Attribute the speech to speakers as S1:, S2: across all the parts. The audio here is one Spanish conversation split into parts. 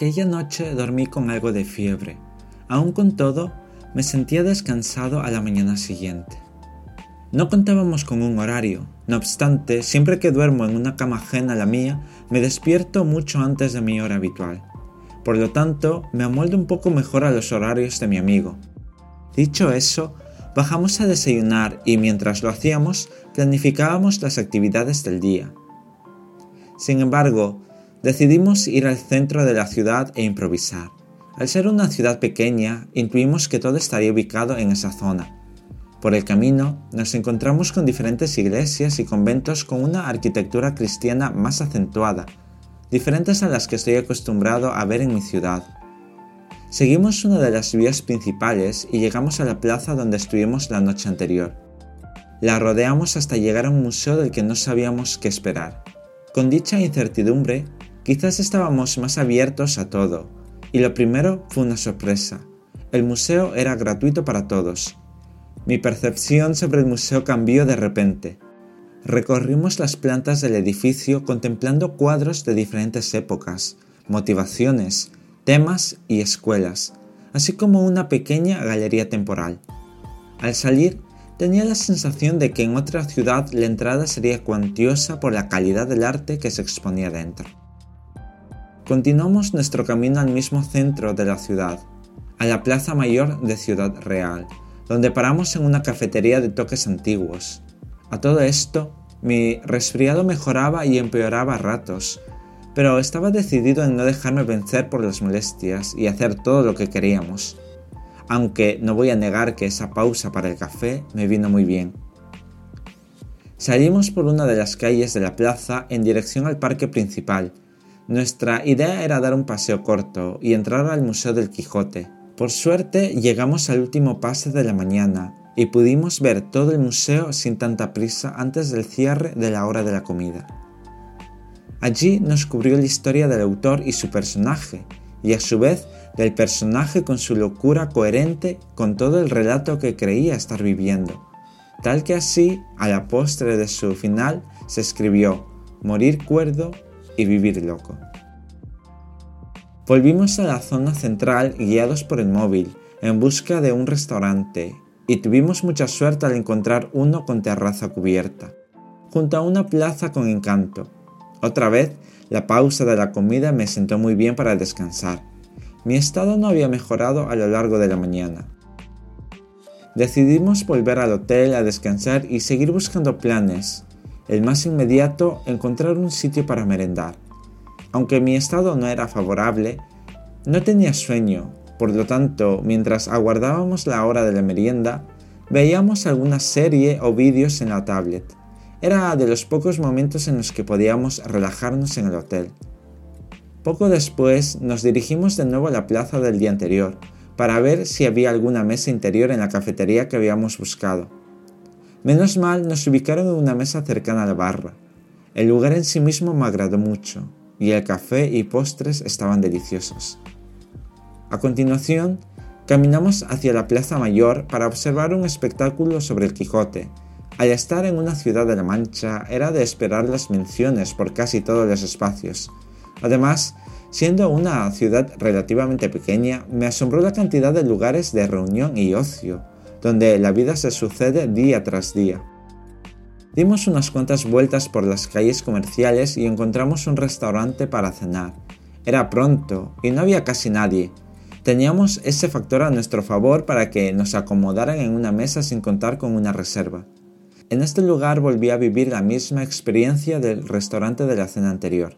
S1: Aquella noche dormí con algo de fiebre. Aún con todo, me sentía descansado a la mañana siguiente. No contábamos con un horario, no obstante, siempre que duermo en una cama ajena a la mía, me despierto mucho antes de mi hora habitual. Por lo tanto, me amoldo un poco mejor a los horarios de mi amigo. Dicho eso, bajamos a desayunar y mientras lo hacíamos, planificábamos las actividades del día. Sin embargo, decidimos ir al centro de la ciudad e improvisar. Al ser una ciudad pequeña, intuimos que todo estaría ubicado en esa zona. Por el camino nos encontramos con diferentes iglesias y conventos con una arquitectura cristiana más acentuada, diferentes a las que estoy acostumbrado a ver en mi ciudad. Seguimos una de las vías principales y llegamos a la plaza donde estuvimos la noche anterior. La rodeamos hasta llegar a un museo del que no sabíamos qué esperar. Con dicha incertidumbre, quizás estábamos más abiertos a todo, y lo primero fue una sorpresa. El museo era gratuito para todos. Mi percepción sobre el museo cambió de repente. Recorrimos las plantas del edificio contemplando cuadros de diferentes épocas, motivaciones, temas y escuelas, así como una pequeña galería temporal. Al salir, tenía la sensación de que en otra ciudad la entrada sería cuantiosa por la calidad del arte que se exponía dentro. Continuamos nuestro camino al mismo centro de la ciudad, a la Plaza Mayor de Ciudad Real, donde paramos en una cafetería de toques antiguos. A todo esto, mi resfriado mejoraba y empeoraba a ratos, pero estaba decidido en no dejarme vencer por las molestias y hacer todo lo que queríamos. Aunque no voy a negar que esa pausa para el café me vino muy bien. Salimos por una de las calles de la plaza en dirección al parque principal, nuestra idea era dar un paseo corto y entrar al Museo del Quijote. Por suerte llegamos al último pase de la mañana y pudimos ver todo el museo sin tanta prisa antes del cierre de la hora de la comida. Allí nos cubrió la historia del autor y su personaje, y a su vez del personaje con su locura coherente con todo el relato que creía estar viviendo, tal que así, a la postre de su final, se escribió Morir cuerdo y vivir loco. Volvimos a la zona central guiados por el móvil, en busca de un restaurante, y tuvimos mucha suerte al encontrar uno con terraza cubierta, junto a una plaza con encanto. Otra vez, la pausa de la comida me sentó muy bien para descansar. Mi estado no había mejorado a lo largo de la mañana. Decidimos volver al hotel a descansar y seguir buscando planes, el más inmediato, encontrar un sitio para merendar. Aunque mi estado no era favorable, no tenía sueño, por lo tanto, mientras aguardábamos la hora de la merienda, veíamos alguna serie o vídeos en la tablet. Era de los pocos momentos en los que podíamos relajarnos en el hotel. Poco después nos dirigimos de nuevo a la plaza del día anterior, para ver si había alguna mesa interior en la cafetería que habíamos buscado. Menos mal nos ubicaron en una mesa cercana a la barra. El lugar en sí mismo me agradó mucho, y el café y postres estaban deliciosos. A continuación, caminamos hacia la Plaza Mayor para observar un espectáculo sobre el Quijote. Al estar en una ciudad de la Mancha, era de esperar las menciones por casi todos los espacios. Además, siendo una ciudad relativamente pequeña, me asombró la cantidad de lugares de reunión y ocio, donde la vida se sucede día tras día. Dimos unas cuantas vueltas por las calles comerciales y encontramos un restaurante para cenar. Era pronto y no había casi nadie. Teníamos ese factor a nuestro favor para que nos acomodaran en una mesa sin contar con una reserva. En este lugar volví a vivir la misma experiencia del restaurante de la cena anterior,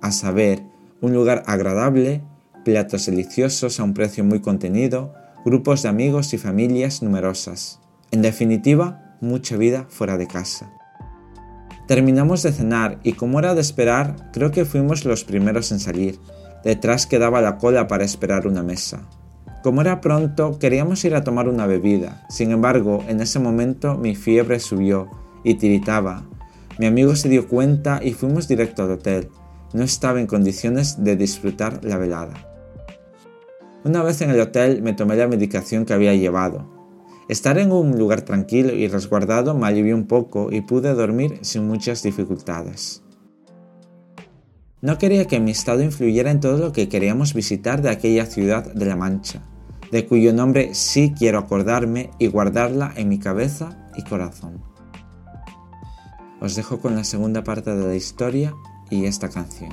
S1: a saber, un lugar agradable, platos deliciosos a un precio muy contenido, grupos de amigos y familias numerosas. En definitiva, mucha vida fuera de casa. Terminamos de cenar y como era de esperar, creo que fuimos los primeros en salir. Detrás quedaba la cola para esperar una mesa. Como era pronto, queríamos ir a tomar una bebida. Sin embargo, en ese momento mi fiebre subió y tiritaba. Mi amigo se dio cuenta y fuimos directo al hotel. No estaba en condiciones de disfrutar la velada. Una vez en el hotel me tomé la medicación que había llevado. Estar en un lugar tranquilo y resguardado me alivió un poco y pude dormir sin muchas dificultades. No quería que mi estado influyera en todo lo que queríamos visitar de aquella ciudad de La Mancha, de cuyo nombre sí quiero acordarme y guardarla en mi cabeza y corazón. Os dejo con la segunda parte de la historia y esta canción.